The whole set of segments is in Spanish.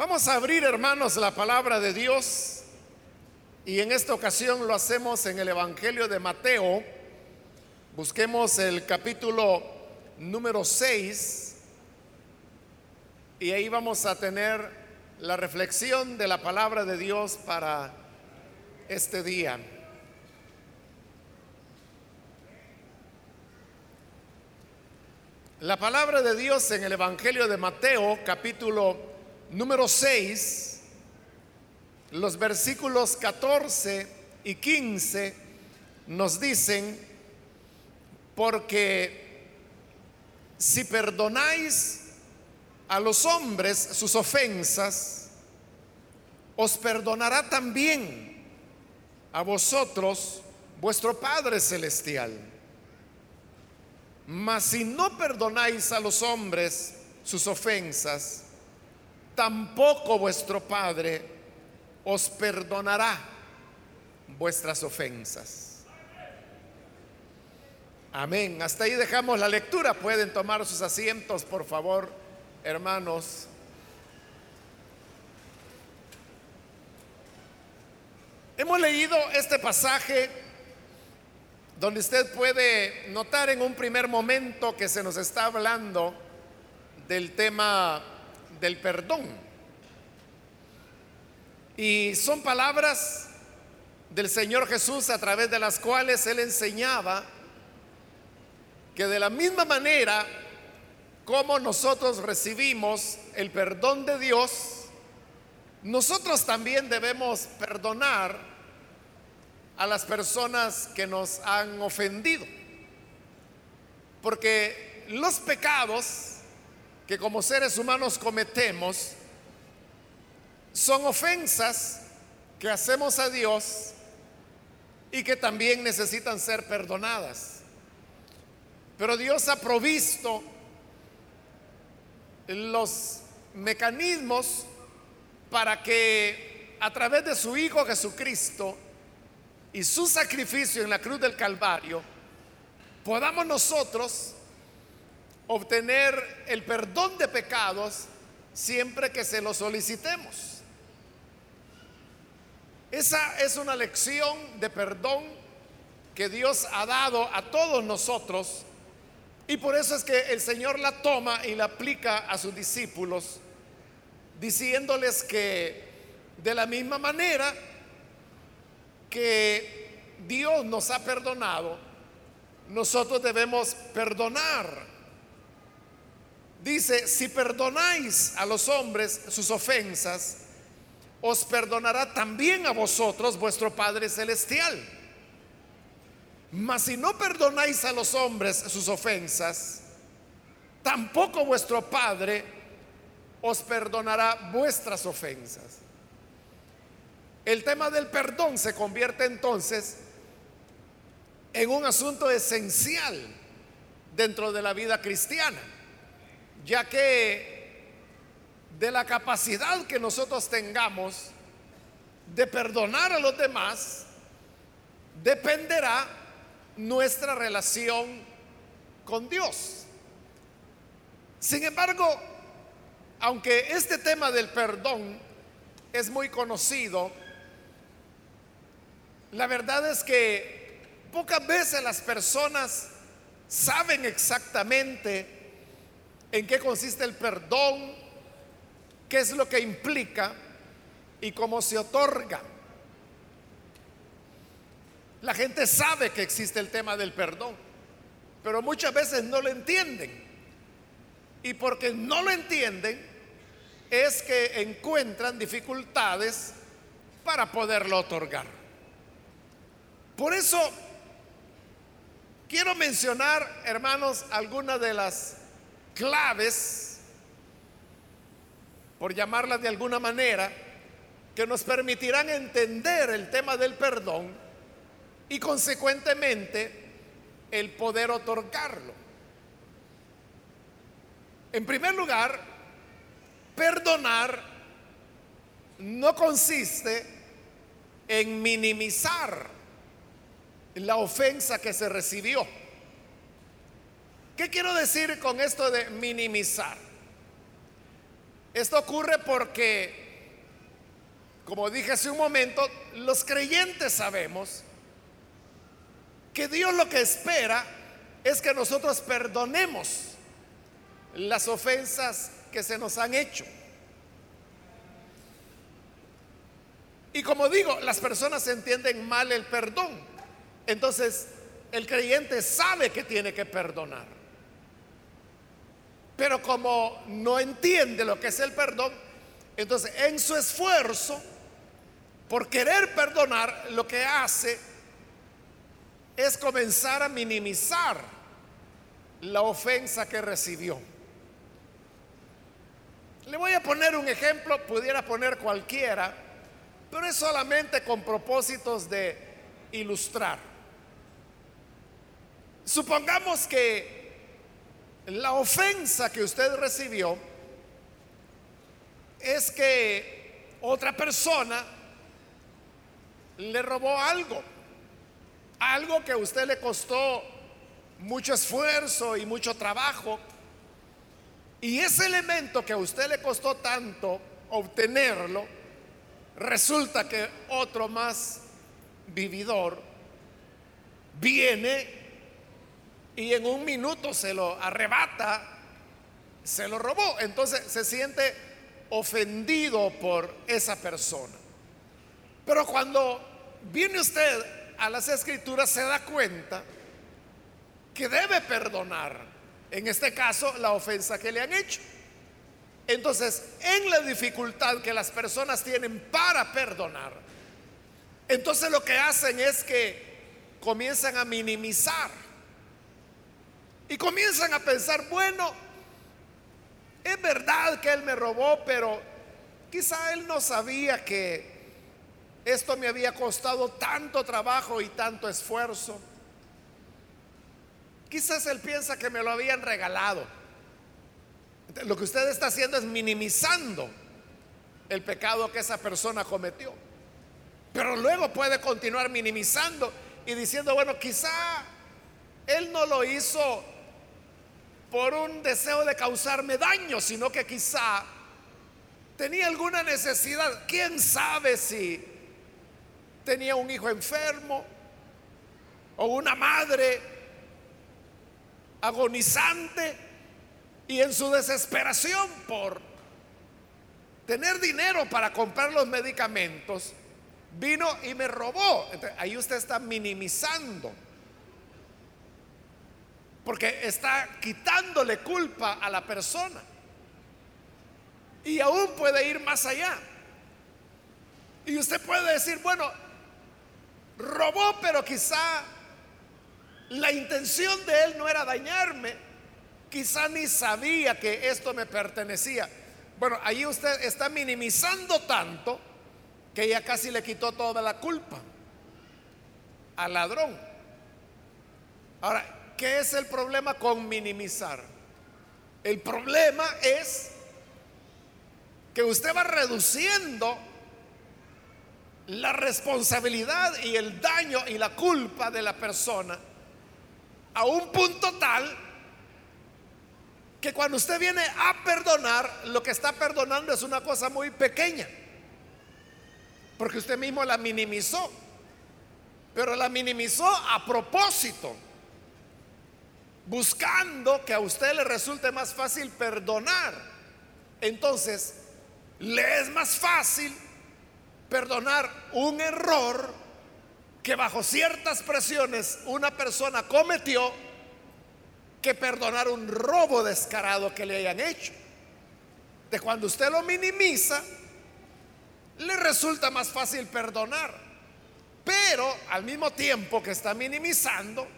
Vamos a abrir, hermanos, la palabra de Dios y en esta ocasión lo hacemos en el Evangelio de Mateo. Busquemos el capítulo número 6 y ahí vamos a tener la reflexión de la palabra de Dios para este día. La palabra de Dios en el Evangelio de Mateo, capítulo número 6, los versículos 14 y 15 nos dicen, porque si perdonáis a los hombres sus ofensas, os perdonará también a vosotros vuestro Padre Celestial. Mas si no perdonáis a los hombres sus ofensas, tampoco vuestro Padre os perdonará vuestras ofensas. Amén. Hasta ahí dejamos la lectura. Pueden tomar sus asientos, por favor, hermanos. Hemos leído este pasaje donde usted puede notar en un primer momento que se nos está hablando del tema del perdón. Y son palabras del Señor Jesús a través de las cuales Él enseñaba que de la misma manera como nosotros recibimos el perdón de Dios, nosotros también debemos perdonar a las personas que nos han ofendido. Porque los pecados que como seres humanos cometemos son ofensas que hacemos a Dios y que también necesitan ser perdonadas. Pero Dios ha provisto los mecanismos para que a través de su Hijo Jesucristo y su sacrificio en la cruz del Calvario, podamos nosotros obtener el perdón de pecados siempre que se lo solicitemos. Esa es una lección de perdón que Dios ha dado a todos nosotros y por eso es que el Señor la toma y la aplica a sus discípulos, diciéndoles que de la misma manera que Dios nos ha perdonado, nosotros debemos perdonar. Dice, si perdonáis a los hombres sus ofensas, os perdonará también a vosotros vuestro Padre Celestial. Mas si no perdonáis a los hombres sus ofensas, tampoco vuestro Padre os perdonará vuestras ofensas. El tema del perdón se convierte entonces en un asunto esencial dentro de la vida cristiana, ya que de la capacidad que nosotros tengamos de perdonar a los demás dependerá nuestra relación con Dios. Sin embargo, aunque este tema del perdón es muy conocido, la verdad es que pocas veces las personas saben exactamente en qué consiste el perdón, qué es lo que implica y cómo se otorga. La gente sabe que existe el tema del perdón, pero muchas veces no lo entienden. Y porque no lo entienden es que encuentran dificultades para poderlo otorgar. Por eso quiero mencionar, hermanos, algunas de las claves, por llamarlas de alguna manera, que nos permitirán entender el tema del perdón y consecuentemente el poder otorgarlo. En primer lugar, perdonar no consiste en minimizar la ofensa que se recibió. ¿Qué quiero decir con esto de minimizar? Esto ocurre porque, como dije hace un momento, los creyentes sabemos que Dios lo que espera es que nosotros perdonemos las ofensas que se nos han hecho. Y como digo, las personas entienden mal el perdón. Entonces, el creyente sabe que tiene que perdonar. Pero como no entiende lo que es el perdón, entonces en su esfuerzo por querer perdonar, lo que hace es comenzar a minimizar la ofensa que recibió. Le voy a poner un ejemplo, pudiera poner cualquiera, pero es solamente con propósitos de ilustrar. Supongamos que la ofensa que usted recibió es que otra persona le robó algo, algo que a usted le costó mucho esfuerzo y mucho trabajo, y ese elemento que a usted le costó tanto obtenerlo, resulta que otro más vividor viene y en un minuto se lo arrebata, se lo robó. Entonces se siente ofendido por esa persona. Pero cuando viene usted a las escrituras se da cuenta que debe perdonar, en este caso, la ofensa que le han hecho. Entonces, en la dificultad que las personas tienen para perdonar, entonces lo que hacen es que comienzan a minimizar y comienzan a pensar, bueno, es verdad que él me robó, pero quizá él no sabía que esto me había costado tanto trabajo y tanto esfuerzo. Quizás él piensa que me lo habían regalado. Lo que usted está haciendo es minimizando el pecado que esa persona cometió. Pero luego puede continuar minimizando y diciendo, bueno, quizá él no lo hizo por un deseo de causarme daño, sino que quizá tenía alguna necesidad. ¿Quién sabe si tenía un hijo enfermo o una madre agonizante? Y en su desesperación por tener dinero para comprar los medicamentos, vino y me robó. ahí usted está minimizando. Porque está quitándole culpa a la persona. Y aún puede ir más allá. Y usted puede decir, bueno, robó, pero quizá la intención de él no era dañarme Quizá ni sabía que esto me pertenecía. Bueno, ahí usted está minimizando tanto que ya casi le quitó toda la culpa al ladrón. Ahora, ¿qué es el problema con minimizar? El problema es que usted va reduciendo la responsabilidad y el daño y la culpa de la persona a un punto tal que cuando usted viene a perdonar, lo que está perdonando es una cosa muy pequeña. Porque usted mismo la minimizó. Pero la minimizó a propósito. Buscando que a usted le resulte más fácil perdonar. Entonces, le es más fácil perdonar un error que bajo ciertas presiones una persona cometió que perdonar un robo descarado que le hayan hecho. De cuando usted lo minimiza, le resulta más fácil perdonar. Pero al mismo tiempo que está minimizando,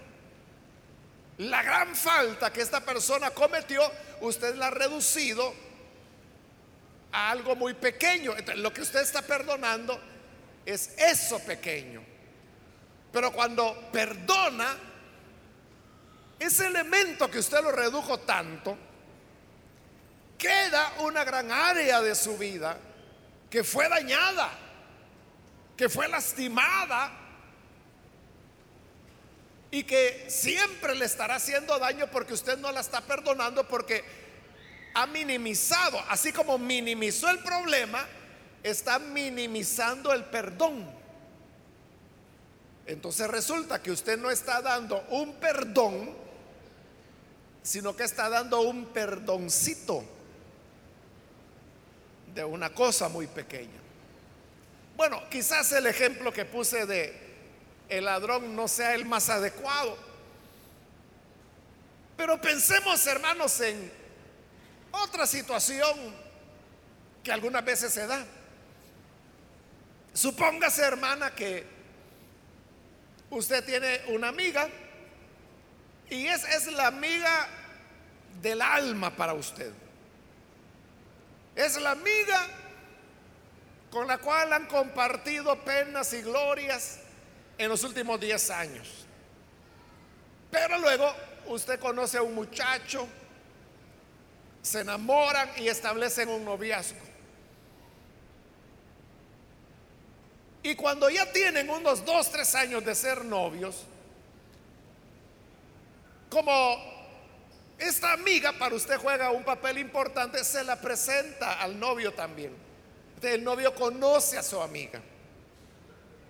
la gran falta que esta persona cometió, usted la ha reducido a algo muy pequeño. lo que usted está perdonando es eso pequeño. Pero cuando perdona, ese elemento que usted lo redujo tanto, queda una gran área de su vida que fue dañada, que fue lastimada y que siempre le estará haciendo daño porque usted no la está perdonando porque ha minimizado, así como minimizó el problema, está minimizando el perdón. Entonces resulta que usted no está dando un perdón, sino que está dando un perdoncito de una cosa muy pequeña. Bueno, quizás el ejemplo que puse de el ladrón no sea el más adecuado. Pero pensemos, hermanos, en otra situación que algunas veces se da. Supóngase, hermana, que usted tiene una amiga y es, es la amiga del alma para usted. Es la amiga con la cual han compartido penas y glorias en los últimos 10 años. Pero luego usted conoce a un muchacho, se enamoran y establecen un noviazgo. Y cuando ya tienen unos 2, 3 años de ser novios, como esta amiga para usted juega un papel importante, se la presenta al novio también. el novio conoce a su amiga.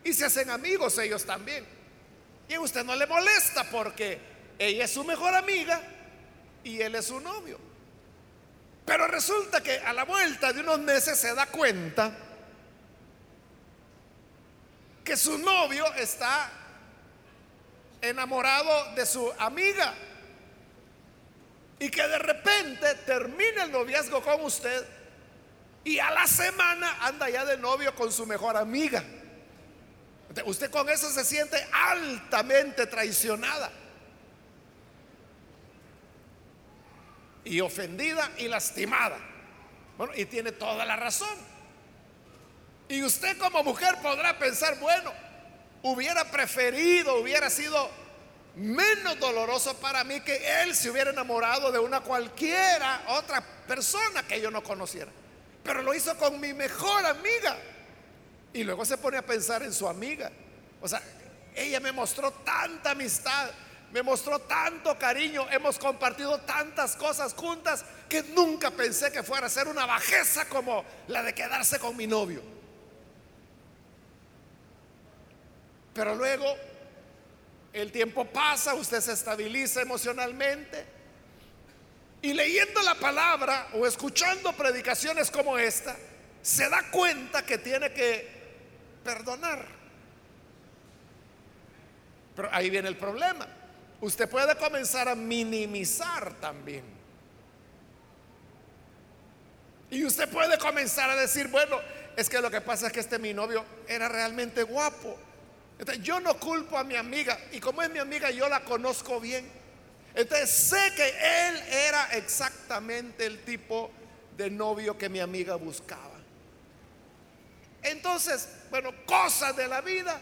Y se hacen amigos ellos también. Y usted no le molesta porque ella es su mejor amiga y él es su novio. Pero resulta que a la vuelta de unos meses se da cuenta que su novio está enamorado de su amiga y que de repente termina el noviazgo con usted y a la semana anda ya de novio con su mejor amiga. Usted con eso se siente altamente traicionada. Y ofendida y lastimada. Bueno, y tiene toda la razón. Y usted como mujer podrá pensar, bueno, hubiera preferido, hubiera sido menos doloroso para mí que él se hubiera enamorado de una cualquiera otra persona que yo no conociera. Pero lo hizo con mi mejor amiga. Y luego se pone a pensar en su amiga. O sea, ella me mostró tanta amistad, me mostró tanto cariño, hemos compartido tantas cosas juntas que nunca pensé que fuera a ser una bajeza como la de quedarse con mi novio. Pero luego el tiempo pasa, usted se estabiliza emocionalmente y leyendo la palabra o escuchando predicaciones como esta, se da cuenta que tiene que perdonar. Pero ahí viene el problema. Usted puede comenzar a minimizar también. Y usted puede comenzar a decir, bueno, es que lo que pasa es que este mi novio era realmente guapo. Entonces, yo no culpo a mi amiga y como es mi amiga yo la conozco bien. Entonces sé que él era exactamente el tipo de novio que mi amiga buscaba. Entonces, bueno, cosas de la vida.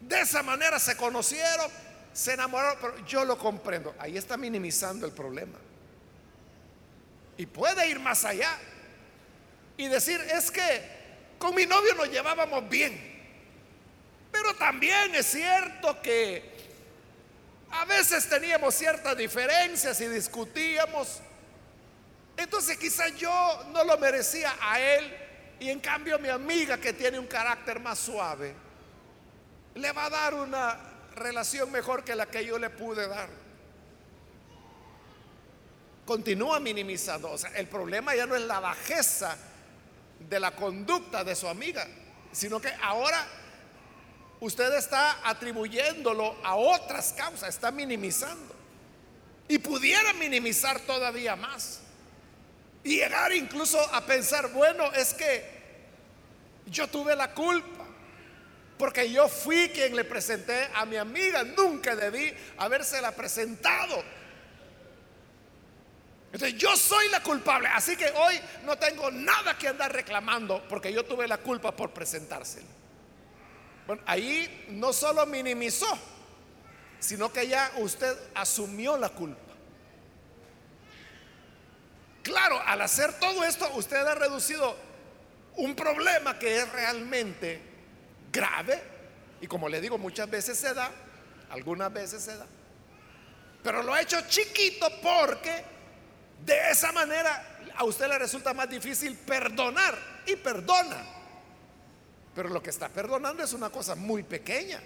De esa manera se conocieron, se enamoraron, pero yo lo comprendo. Ahí está minimizando el problema. Y puede ir más allá y decir, es que con mi novio nos llevábamos bien. Pero también es cierto que a veces teníamos ciertas diferencias y discutíamos. Entonces quizás yo no lo merecía a él y en cambio mi amiga que tiene un carácter más suave, le va a dar una relación mejor que la que yo le pude dar. Continúa minimizando. O sea, el problema ya no es la bajeza de la conducta de su amiga, sino que ahora usted está atribuyéndolo a otras causas, está minimizando. Y pudiera minimizar todavía más. Y llegar incluso a pensar, bueno, es que yo tuve la culpa. Porque yo fui quien le presenté a mi amiga. Nunca debí habérsela presentado. Entonces yo soy la culpable. Así que hoy no tengo nada que andar reclamando porque yo tuve la culpa por presentársela. Bueno, ahí no solo minimizó, sino que ya usted asumió la culpa. Claro, al hacer todo esto, usted ha reducido un problema que es realmente grave y como le digo, muchas veces se da, algunas veces se da, pero lo ha hecho chiquito porque De esa manera a usted le resulta más difícil perdonar y perdona. Pero lo que está perdonando es una cosa muy pequeña,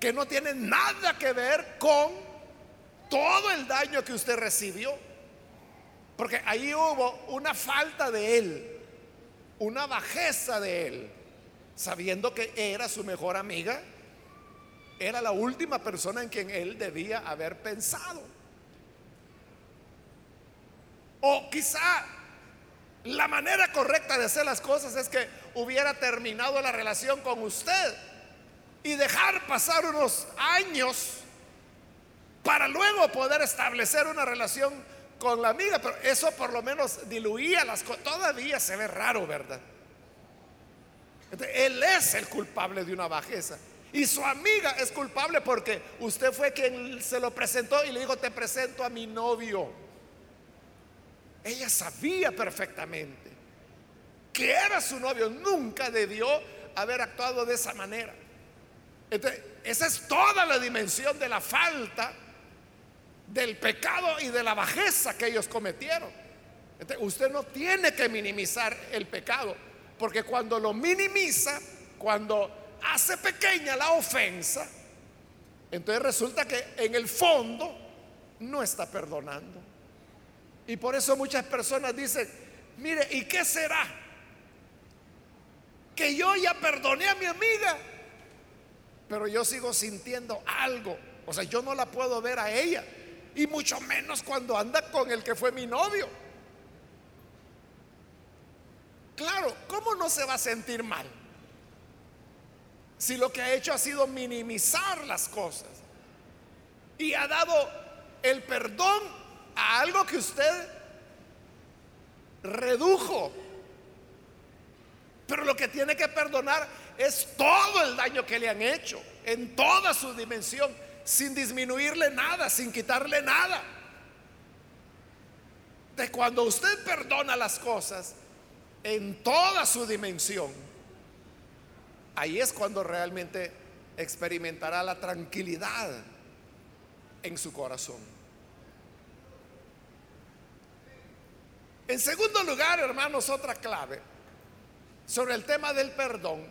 que no tiene nada que ver con todo el daño que usted recibió. Porque ahí hubo una falta de él, una bajeza de él, sabiendo que era su mejor amiga, era la última persona en quien él debía haber pensado. O quizá la manera correcta de hacer las cosas es que hubiera terminado la relación con usted y dejar pasar unos años para luego poder establecer una relación con la amiga, pero eso por lo menos diluía las cosas. Todavía se ve raro, ¿verdad? él es el culpable de una bajeza. Y su amiga es culpable porque usted fue quien se lo presentó y le dijo, te presento a mi novio. Ella sabía perfectamente que era su novio. Nunca debió haber actuado de esa manera. Entonces, esa es toda la dimensión de la falta del pecado y de la bajeza que ellos cometieron. usted no tiene que minimizar el pecado, porque cuando lo minimiza, cuando hace pequeña la ofensa, entonces resulta que en el fondo no está perdonando. Y por eso muchas personas dicen, mire, ¿y qué será? Que yo ya perdoné a mi amiga, pero yo sigo sintiendo algo. O sea, yo no la puedo ver a ella y mucho menos cuando anda con el que fue mi novio. Claro, ¿cómo no se va a sentir mal? Si lo que ha hecho ha sido minimizar las cosas y ha dado el perdón a algo que usted redujo. Pero lo que tiene que perdonar es todo el daño que le han hecho, en toda su dimensión sin disminuirle nada, sin quitarle nada. De cuando usted perdona las cosas en toda su dimensión, ahí es cuando realmente experimentará la tranquilidad en su corazón. En segundo lugar, hermanos, otra clave sobre el tema del perdón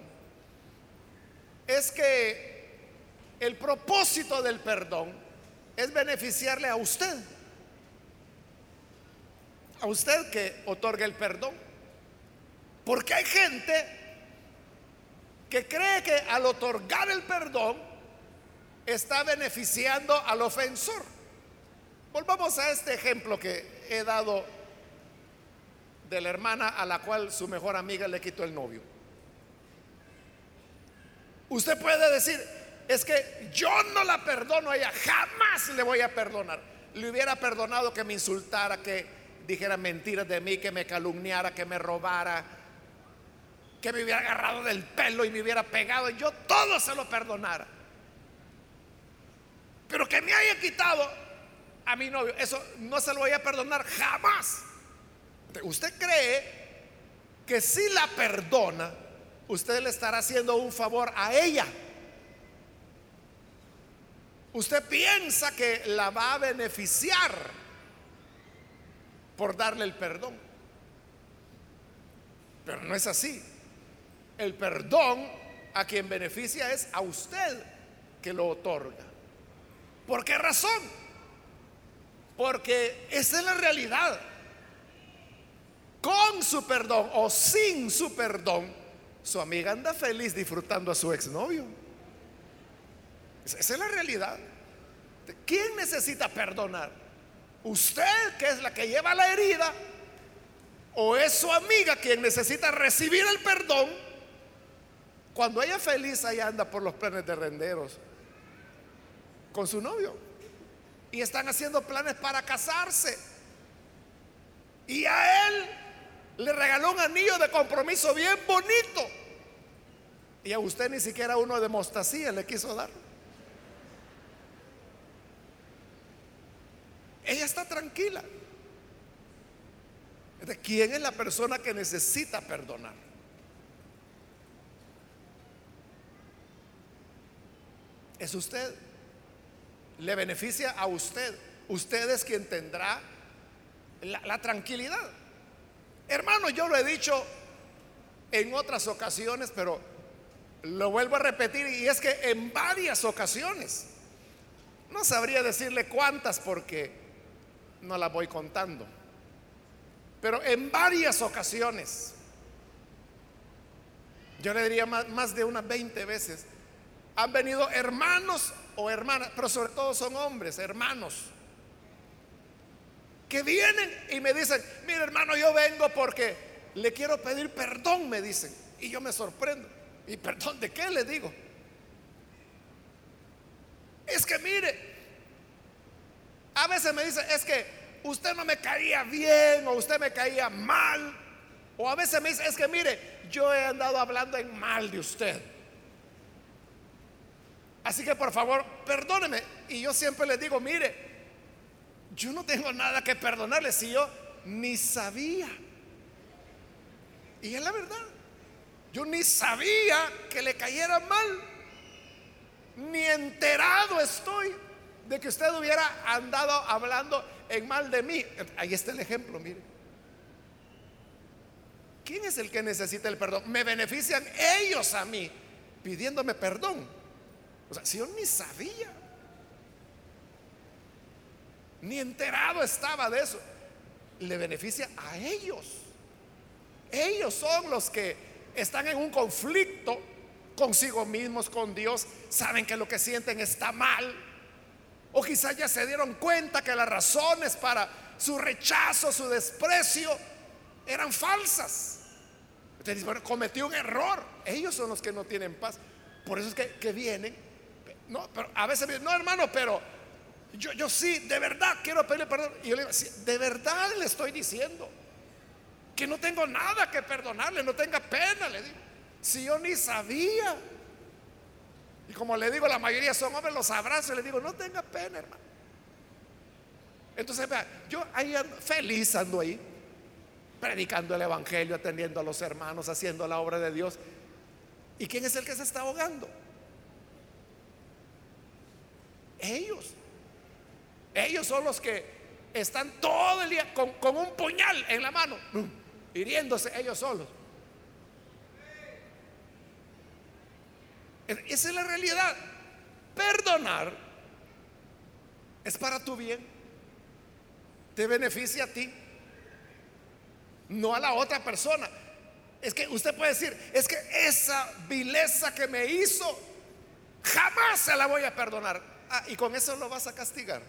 es que el propósito del perdón es beneficiarle a usted. A usted que otorga el perdón. Porque hay gente que cree que al otorgar el perdón está beneficiando al ofensor. Volvamos a este ejemplo que he dado de la hermana a la cual su mejor amiga le quitó el novio. Usted puede decir, es que yo no la perdono a ella, jamás le voy a perdonar. Le hubiera perdonado que me insultara, que dijera mentiras de mí, que me calumniara, que me robara, que me hubiera agarrado del pelo y me hubiera pegado. Yo todo se lo perdonara. Pero que me haya quitado a mi novio, eso no se lo voy a perdonar jamás. ¿Usted cree que si la perdona, usted le estará haciendo un favor a ella? Usted piensa que la va a beneficiar por darle el perdón. Pero no es así. El perdón a quien beneficia es a usted que lo otorga. ¿Por qué razón? Porque esa es la realidad. Con su perdón o sin su perdón, su amiga anda feliz disfrutando a su exnovio. Esa es la realidad. ¿Quién necesita perdonar? ¿Usted que es la que lleva la herida? ¿O es su amiga quien necesita recibir el perdón? Cuando ella feliz, ahí anda por los planes de renderos con su novio. Y están haciendo planes para casarse. Y a él le regaló un anillo de compromiso bien bonito. Y a usted ni siquiera uno de mostacía le quiso dar. Ella está tranquila. ¿Quién es la persona que necesita perdonar? Es usted. Le beneficia a usted. Usted es quien tendrá la, la tranquilidad. Hermano, yo lo he dicho en otras ocasiones, pero lo vuelvo a repetir y es que en varias ocasiones, no sabría decirle cuántas porque no las voy contando, pero en varias ocasiones, yo le diría más, más de unas 20 veces, han venido hermanos o hermanas, pero sobre todo son hombres, hermanos, que vienen y me dicen, mire hermano, yo vengo porque le quiero pedir perdón, me dicen. Y yo me sorprendo. ¿Y perdón de qué le digo? Es que mire, a veces me dice, es que usted no me caía bien o usted me caía mal. O a veces me dice, es que mire, yo he andado hablando en mal de usted. Así que por favor, perdóneme. Y yo siempre le digo, mire, yo no tengo nada que perdonarle si yo ni sabía. Y es la verdad. Yo ni sabía que le cayera mal. Ni enterado estoy de que usted hubiera andado hablando en mal de mí. Ahí está el ejemplo, mire. ¿Quién es el que necesita el perdón? Me benefician ellos a mí pidiéndome perdón. O sea, si yo ni sabía ni enterado estaba de eso. Le beneficia a ellos. Ellos son los que están en un conflicto consigo mismos, con Dios, saben que lo que sienten está mal. O quizás ya se dieron cuenta que las razones para su rechazo, su desprecio, eran falsas. Entonces, bueno, cometió un error. Ellos son los que no tienen paz. Por eso es que, vienen. No, pero a veces, no hermano, pero yo sí, de verdad quiero pedirle perdón. Y yo le digo, de verdad le estoy diciendo que no tengo nada que perdonarle, no tenga pena, le digo. Si yo ni sabía. Y como le digo, la mayoría son hombres, los abrazo y le digo, no tenga pena, hermano. Entonces, vea, yo ahí feliz ando ahí, predicando el Evangelio, atendiendo a los hermanos, haciendo la obra de Dios. ¿Y quién es el que se está ahogando? Ellos. Ellos son los que están todo el día con, un puñal en la mano, hiriéndose ellos solos. Esa es la realidad. Perdonar es para tu bien. Te beneficia a ti, no a la otra persona. Es que usted puede decir, es que esa vileza que me hizo, jamás se la voy a perdonar. Ah, y con eso lo vas a castigar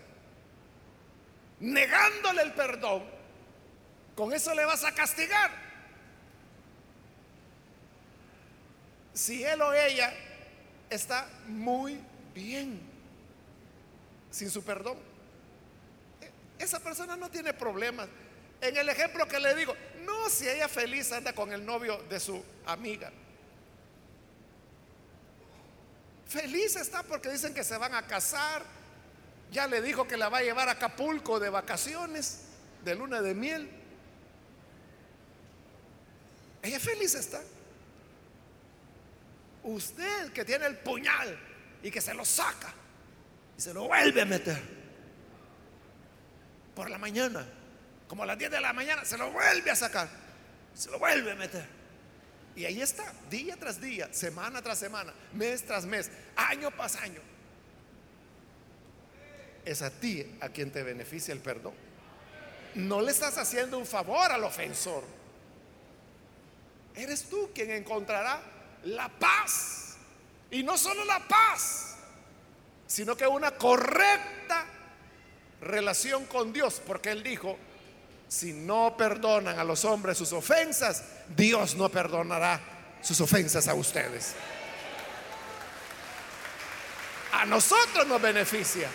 negándole el perdón, con eso le vas a castigar. Si él o ella está muy bien sin su perdón, esa persona no tiene problemas. En el ejemplo que le digo, no si ella feliz anda con el novio de su amiga. Feliz está porque dicen que se van a casar, ya le dijo que la va a llevar a Acapulco de vacaciones, de luna de miel. Ella feliz está. Usted que tiene el puñal y que se lo saca y se lo vuelve a meter por la mañana, como a las 10 de la mañana, se lo vuelve a sacar, se lo vuelve a meter. Y ahí está, día tras día, semana tras semana, mes tras mes, año tras año es a ti a quien te beneficia el perdón. No le estás haciendo un favor al ofensor. Eres tú quien encontrará la paz. Y no solo la paz, sino que una correcta relación con Dios. Porque Él dijo, si no perdonan a los hombres sus ofensas, Dios no perdonará sus ofensas a ustedes. A nosotros nos beneficia.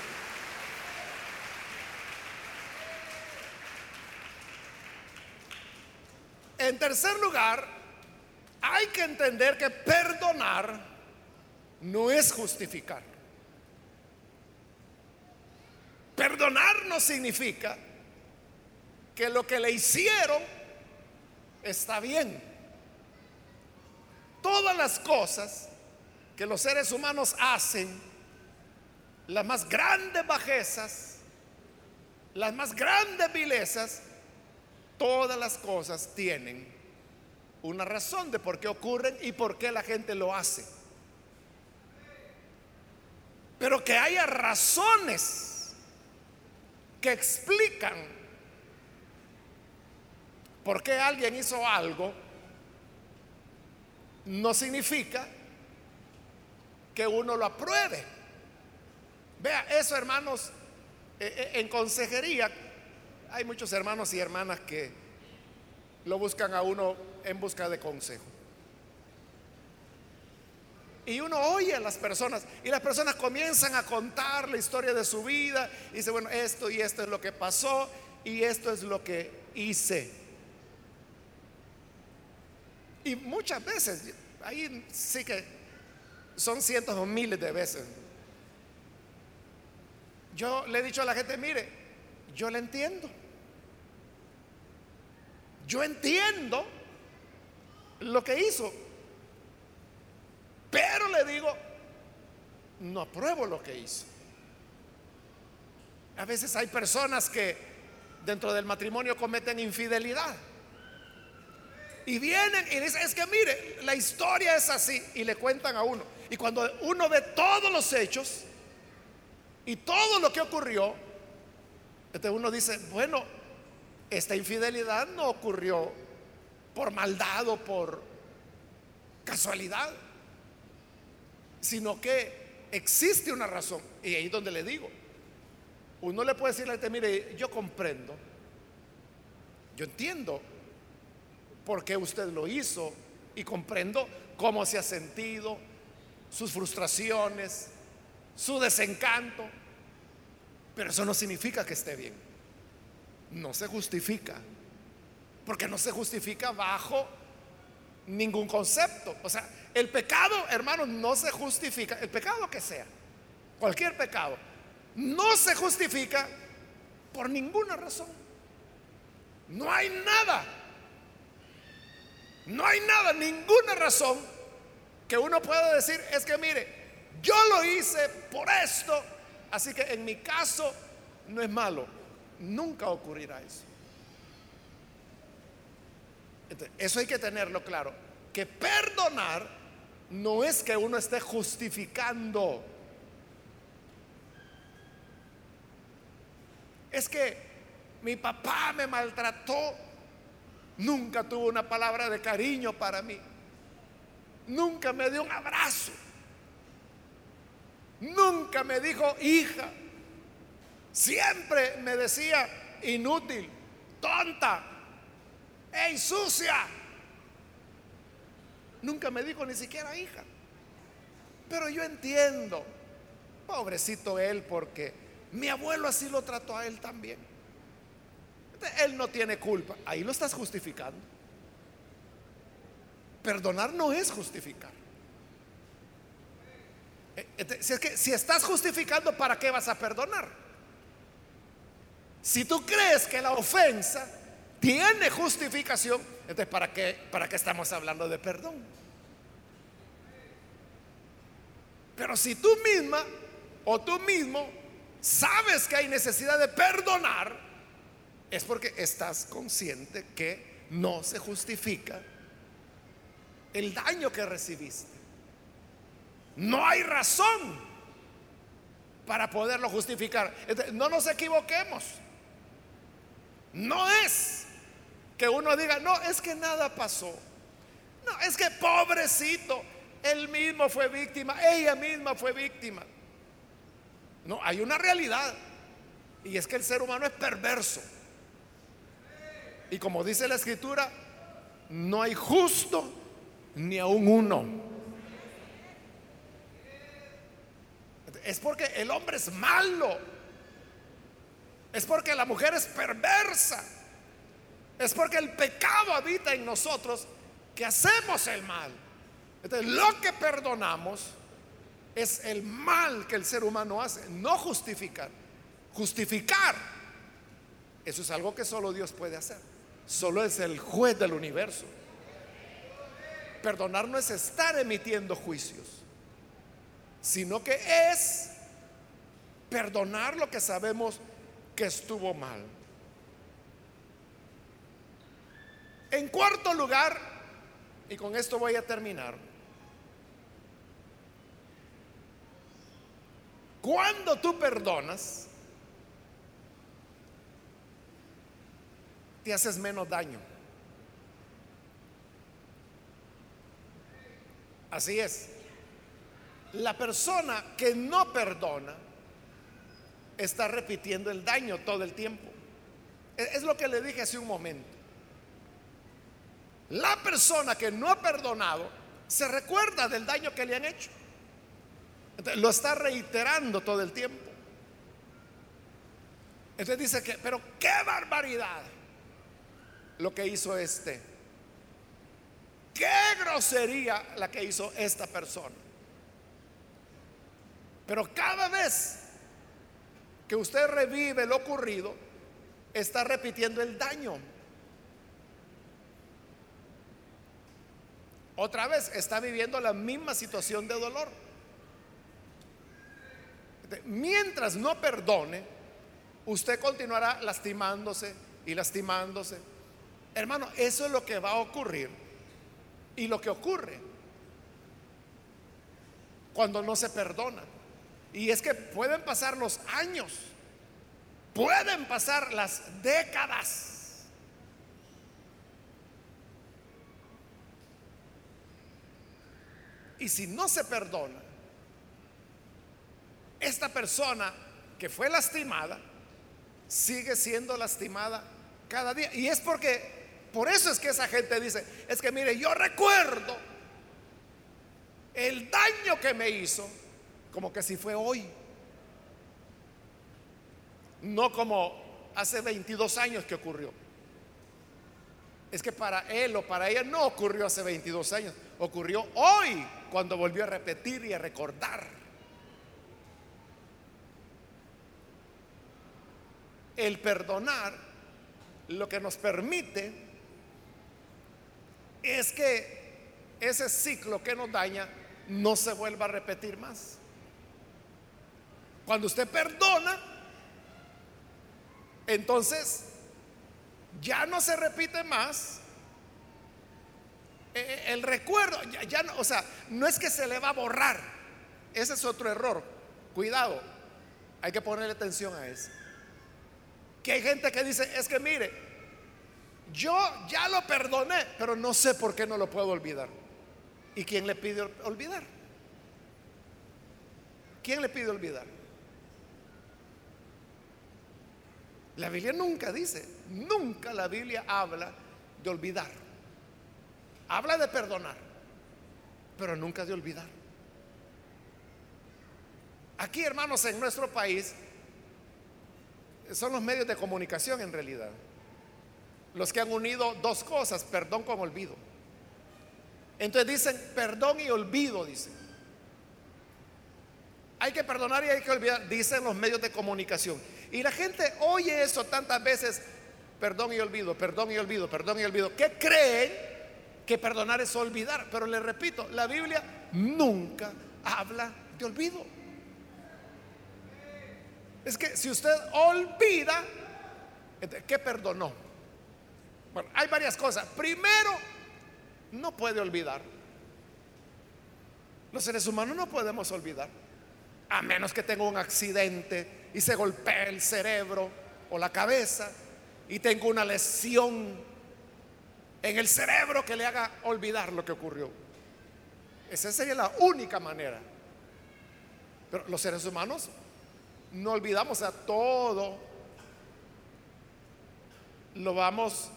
En tercer lugar, hay que entender que perdonar no es justificar. Perdonar no significa que lo que le hicieron está bien. Todas las cosas que los seres humanos hacen, las más grandes bajezas, las más grandes vilezas, todas las cosas tienen una razón de por qué ocurren y por qué la gente lo hace. Pero que haya razones que explican por qué alguien hizo algo, no significa que uno lo apruebe. Vea, eso hermanos, eh, eh, en consejería hay muchos hermanos y hermanas que lo buscan a uno en busca de consejo. Y uno oye a las personas y las personas comienzan a contar la historia de su vida y dice, bueno, esto y esto es lo que pasó y esto es lo que hice. Y muchas veces, ahí sí que son cientos o miles de veces. Yo le he dicho a la gente, mire, yo le entiendo. Yo entiendo lo que hizo. Pero le digo, no apruebo lo que hizo. A veces hay personas que dentro del matrimonio cometen infidelidad. Y vienen y dicen, es que mire, la historia es así. Y le cuentan a uno. Y cuando uno ve todos los hechos y todo lo que ocurrió, entonces uno dice, bueno, esta infidelidad no ocurrió por maldad o por casualidad sino que existe una razón. Y ahí es donde le digo, uno le puede decir a la gente, mire, yo comprendo, yo entiendo por qué usted lo hizo y comprendo cómo se ha sentido, sus frustraciones, su desencanto, pero eso no significa que esté bien. No se justifica, porque no se justifica bajo ningún concepto. O sea, el pecado, hermanos, no se justifica, el pecado que sea, cualquier pecado, no se justifica por ninguna razón. No hay nada, no hay nada, ninguna razón que uno pueda decir, es que mire, yo lo hice por esto, así que en mi caso no es malo, nunca ocurrirá eso. Eso hay que tenerlo claro, que perdonar no es que uno esté justificando. Es que mi papá me maltrató, nunca tuvo una palabra de cariño para mí, nunca me dio un abrazo, nunca me dijo hija, siempre me decía inútil, tonta, ey sucia. Nunca me dijo ni siquiera hija. Pero yo entiendo, pobrecito él, porque mi abuelo así lo trató a él también. Él no tiene culpa. Ahí lo estás justificando. Perdonar no es justificar. Eh, si, es que, si estás justificando, ¿para qué vas a perdonar? Si tú crees que la ofensa tiene justificación, entonces ¿para qué, ¿para qué estamos hablando de perdón? Pero si tú misma o tú mismo sabes que hay necesidad de perdonar, es porque estás consciente que no se justifica el daño que recibiste. No hay razón para poderlo justificar. no nos equivoquemos. No es que uno diga, no, es que nada pasó. No, es que pobrecito, él mismo fue víctima, ella misma fue víctima. No, hay una realidad. Y es que el ser humano es perverso. Y como dice la escritura, no hay justo ni aún uno. Es porque el hombre es malo. Es porque la mujer es perversa. Es porque el pecado habita en nosotros que hacemos el mal. Entonces, lo que perdonamos es el mal que el ser humano hace, no justificar. Justificar, eso es algo que solo Dios puede hacer. Solo es el juez del universo. Perdonar no es estar emitiendo juicios, sino que es perdonar lo que sabemos que estuvo mal. En cuarto lugar, y con esto voy a terminar, cuando tú perdonas, te haces menos daño. Así es. La persona que no perdona está repitiendo el daño todo el tiempo. E-, es lo que le dije hace un momento. La persona que no ha perdonado se recuerda del daño que le han hecho. lo está reiterando todo el tiempo. Entonces dice que, pero qué barbaridad lo que hizo este. Qué grosería la que hizo esta persona. Pero cada vez que usted revive lo ocurrido, está repitiendo el daño. Otra vez está viviendo la misma situación de dolor. Mientras no perdone, usted continuará lastimándose y lastimándose. Hermano, eso es lo que va a ocurrir y lo que ocurre cuando no se perdona. Y es que pueden pasar los años, pueden pasar las décadas. Y si no se perdona, esta persona que fue lastimada sigue siendo lastimada cada día. Y es porque, por eso es que esa gente dice, es que mire, yo recuerdo el daño que me hizo como que si fue hoy. No como hace 22 años que ocurrió. Es que para él o para ella no ocurrió hace 22 años, ocurrió hoy cuando volvió a repetir y a recordar. El perdonar lo que nos permite es que ese ciclo que nos daña no se vuelva a repetir más. Cuando usted perdona, entonces ya no se repite más eh, eh, el recuerdo. Ya, no, o sea, no es que se le va a borrar. Ese es otro error. Cuidado, hay que ponerle atención a eso. Que hay gente que dice, es que mire, yo ya lo perdoné, pero no sé por qué no lo puedo olvidar. ¿Y quién le pide olvidar? ¿Quién le pide olvidar? La Biblia nunca dice, nunca la Biblia habla de olvidar. Habla de perdonar, pero nunca de olvidar. Aquí, hermanos, en nuestro país, son los medios de comunicación en realidad los que han unido dos cosas, perdón con olvido. Entonces dicen perdón y olvido, dicen. Hay que perdonar y hay que olvidar, dicen los medios de comunicación. Y la gente oye eso tantas veces, perdón y olvido, perdón y olvido, perdón y olvido, que creen que perdonar es olvidar. Pero le repito, la Biblia nunca habla de olvido. Es que si usted olvida, ¿qué perdonó? Bueno, hay varias cosas. Primero, no puede olvidar. Los seres humanos no podemos olvidar, a menos que tenga un accidente y se golpea el cerebro o la cabeza y tengo una lesión en el cerebro que le haga olvidar lo que ocurrió. Esa sería la única manera. Pero los seres humanos no olvidamos a todo. Lo vamos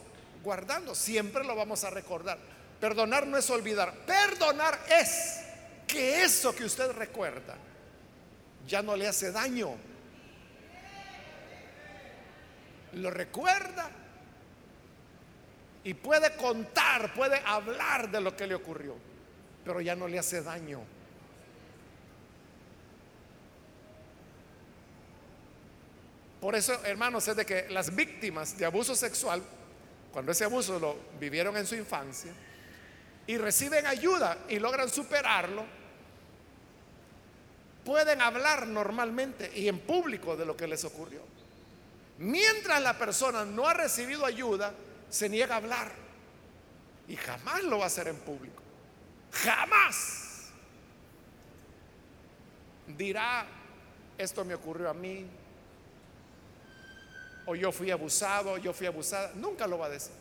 guardando, siempre lo vamos a recordar. Perdonar no es olvidar, perdonar es que eso que usted recuerda ya no le hace daño lo recuerda y puede contar, puede hablar de lo que le ocurrió, pero ya no le hace daño. Por eso, hermanos, es de que las víctimas de abuso sexual, cuando ese abuso lo vivieron en su infancia, y reciben ayuda y logran superarlo, pueden hablar normalmente y en público de lo que les ocurrió. Mientras la persona no ha recibido ayuda, se niega a hablar. Y jamás lo va a hacer en público. Jamás. Dirá, esto me ocurrió a mí. O yo fui abusado, yo fui abusada. Nunca lo va a decir.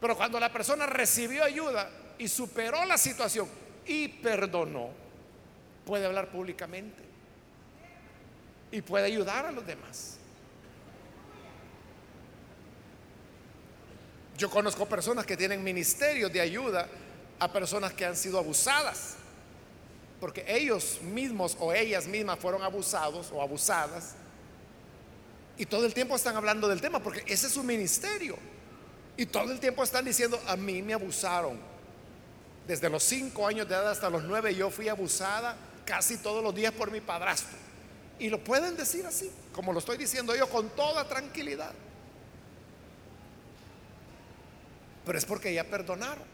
Pero cuando la persona recibió ayuda y superó la situación y perdonó, puede hablar públicamente. Y puede ayudar a los demás. Yo conozco personas que tienen ministerios de ayuda a personas que han sido abusadas, porque ellos mismos o ellas mismas fueron abusados o abusadas, y todo el tiempo están hablando del tema, porque ese es su ministerio, y todo el tiempo están diciendo, a mí me abusaron. Desde los cinco años de edad hasta los nueve yo fui abusada casi todos los días por mi padrastro. Y lo pueden decir así, como lo estoy diciendo yo, con toda tranquilidad. Pero es porque ya perdonaron.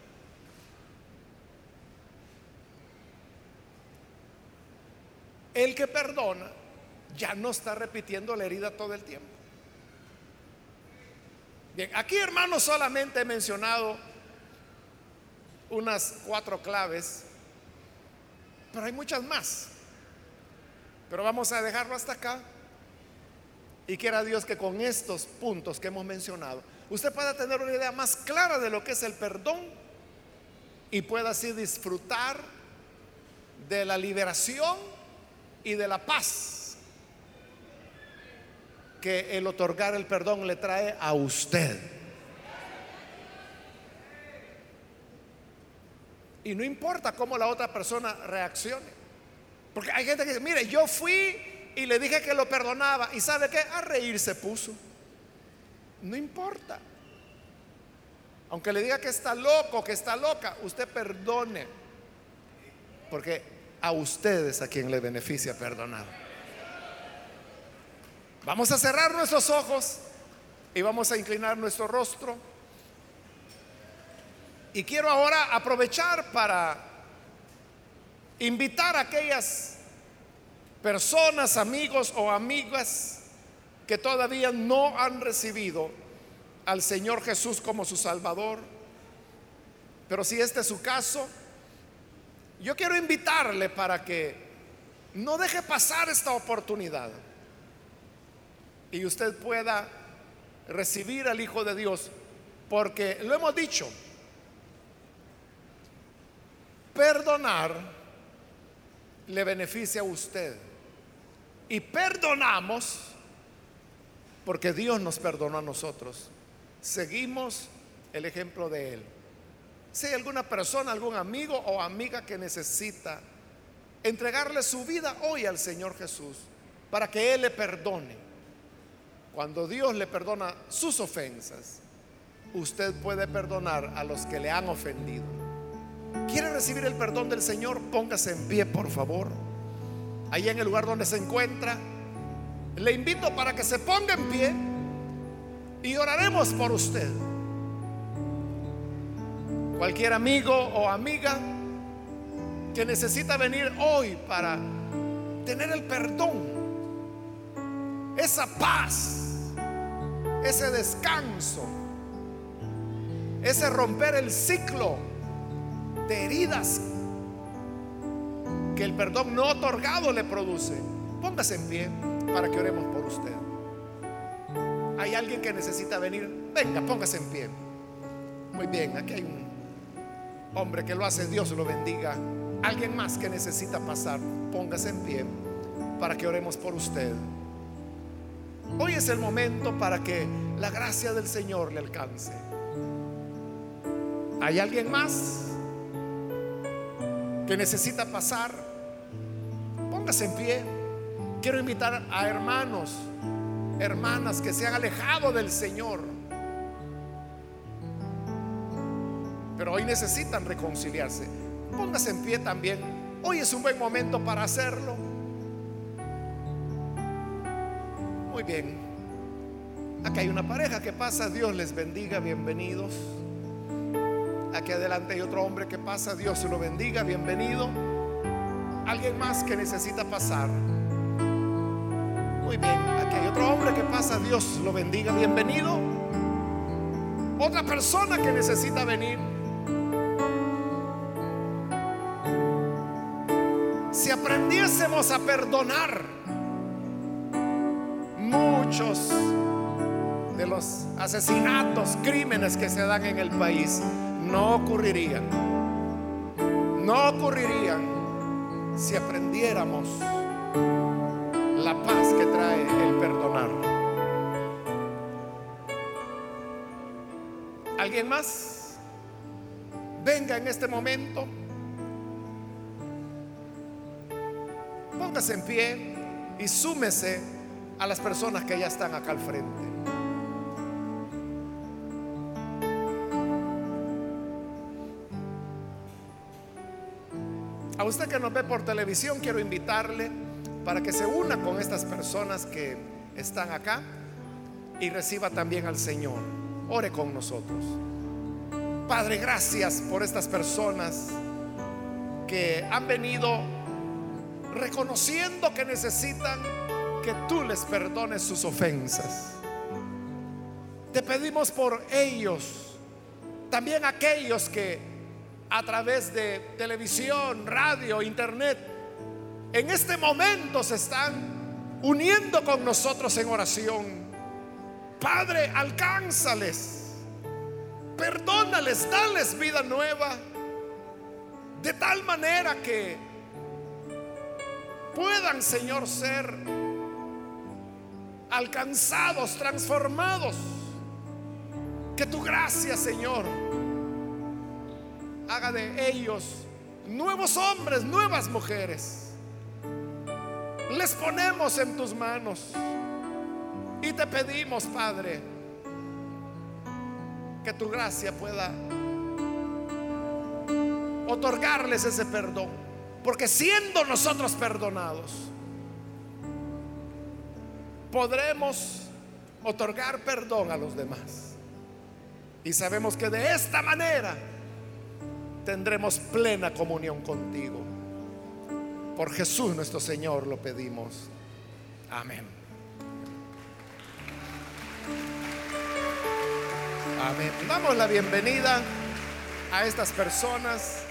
El que perdona ya no está repitiendo la herida todo el tiempo. Bien, aquí hermanos solamente he mencionado unas cuatro claves, pero hay muchas más. Pero vamos a dejarlo hasta acá. Y quiera Dios que con estos puntos que hemos mencionado usted pueda tener una idea más clara de lo que es el perdón y pueda así disfrutar de la liberación y de la paz que el otorgar el perdón le trae a usted. Y no importa cómo la otra persona reaccione. Porque hay gente que dice, mire, yo fui y le dije que lo perdonaba. ¿Y sabe qué? A reír se puso. No importa. Aunque le diga que está loco, que está loca, usted perdone. Porque a ustedes a quien le beneficia perdonar. Vamos a cerrar nuestros ojos y vamos a inclinar nuestro rostro. Y quiero ahora aprovechar para invitar a aquellas personas, amigos o amigas que todavía no han recibido al Señor Jesús como su Salvador. Pero si este es su caso, yo quiero invitarle para que no deje pasar esta oportunidad y usted pueda recibir al Hijo de Dios, porque lo hemos dicho, perdonar le beneficia a usted y perdonamos porque Dios nos perdonó a nosotros. Seguimos el ejemplo de Él. Si hay alguna persona, algún amigo o amiga que necesita entregarle su vida hoy al Señor Jesús para que Él le perdone. Cuando Dios le perdona sus ofensas, usted puede perdonar a los que le han ofendido. ¿Quiere recibir el perdón del Señor? Póngase en pie, por favor. Ahí en el lugar donde se encuentra. Le invito para que se ponga en pie y oraremos por usted. Cualquier amigo o amiga que necesita venir hoy para tener el perdón, esa paz, ese descanso, ese romper el ciclo de heridas que el perdón no otorgado le produce. Póngase en pie para que oremos por usted. Hay alguien que necesita venir. Venga, póngase en pie. Muy bien, aquí hay un hombre que lo hace, Dios lo bendiga. Alguien más que necesita pasar, póngase en pie para que oremos por usted. Hoy es el momento para que la gracia del Señor le alcance. ¿Hay alguien más que necesita pasar? Póngase en pie. Quiero invitar a hermanos, hermanas que se han alejado del Señor. Pero hoy necesitan reconciliarse. Póngase en pie también. Hoy es un buen momento para hacerlo. Muy bien. Aquí hay una pareja que pasa. Dios les bendiga. Bienvenidos. Aquí adelante hay otro hombre que pasa. Dios se lo bendiga. Bienvenido. Alguien más que necesita pasar. Muy bien, aquí hay otro hombre que pasa, Dios lo bendiga, bienvenido. Otra persona que necesita venir. Si aprendiésemos a perdonar muchos de los asesinatos, crímenes que se dan en el país, no ocurrirían. No ocurrirían si aprendiéramos la paz que trae el perdonar. ¿Alguien más? Venga en este momento. Póngase en pie y súmese a las personas que ya están acá al frente. A usted que nos ve por televisión, quiero invitarle para que se una con estas personas que están acá y reciba también al Señor. Ore con nosotros. Padre, gracias por estas personas que han venido reconociendo que necesitan que tú les perdones sus ofensas. Te pedimos por ellos, también aquellos que a través de televisión, radio, internet, en este momento se están uniendo con nosotros en oración. Padre, alcánzales, perdónales, dales vida nueva, de tal manera que puedan, Señor, ser alcanzados, transformados. Que tu gracia, Señor, haga de ellos nuevos hombres, nuevas mujeres. Les ponemos en tus manos y te pedimos, Padre, que tu gracia pueda otorgarles ese perdón. Porque siendo nosotros perdonados, podremos otorgar perdón a los demás. Y sabemos que de esta manera tendremos plena comunión contigo. Por Jesús nuestro Señor lo pedimos. Amén. Amén. Damos la bienvenida a estas personas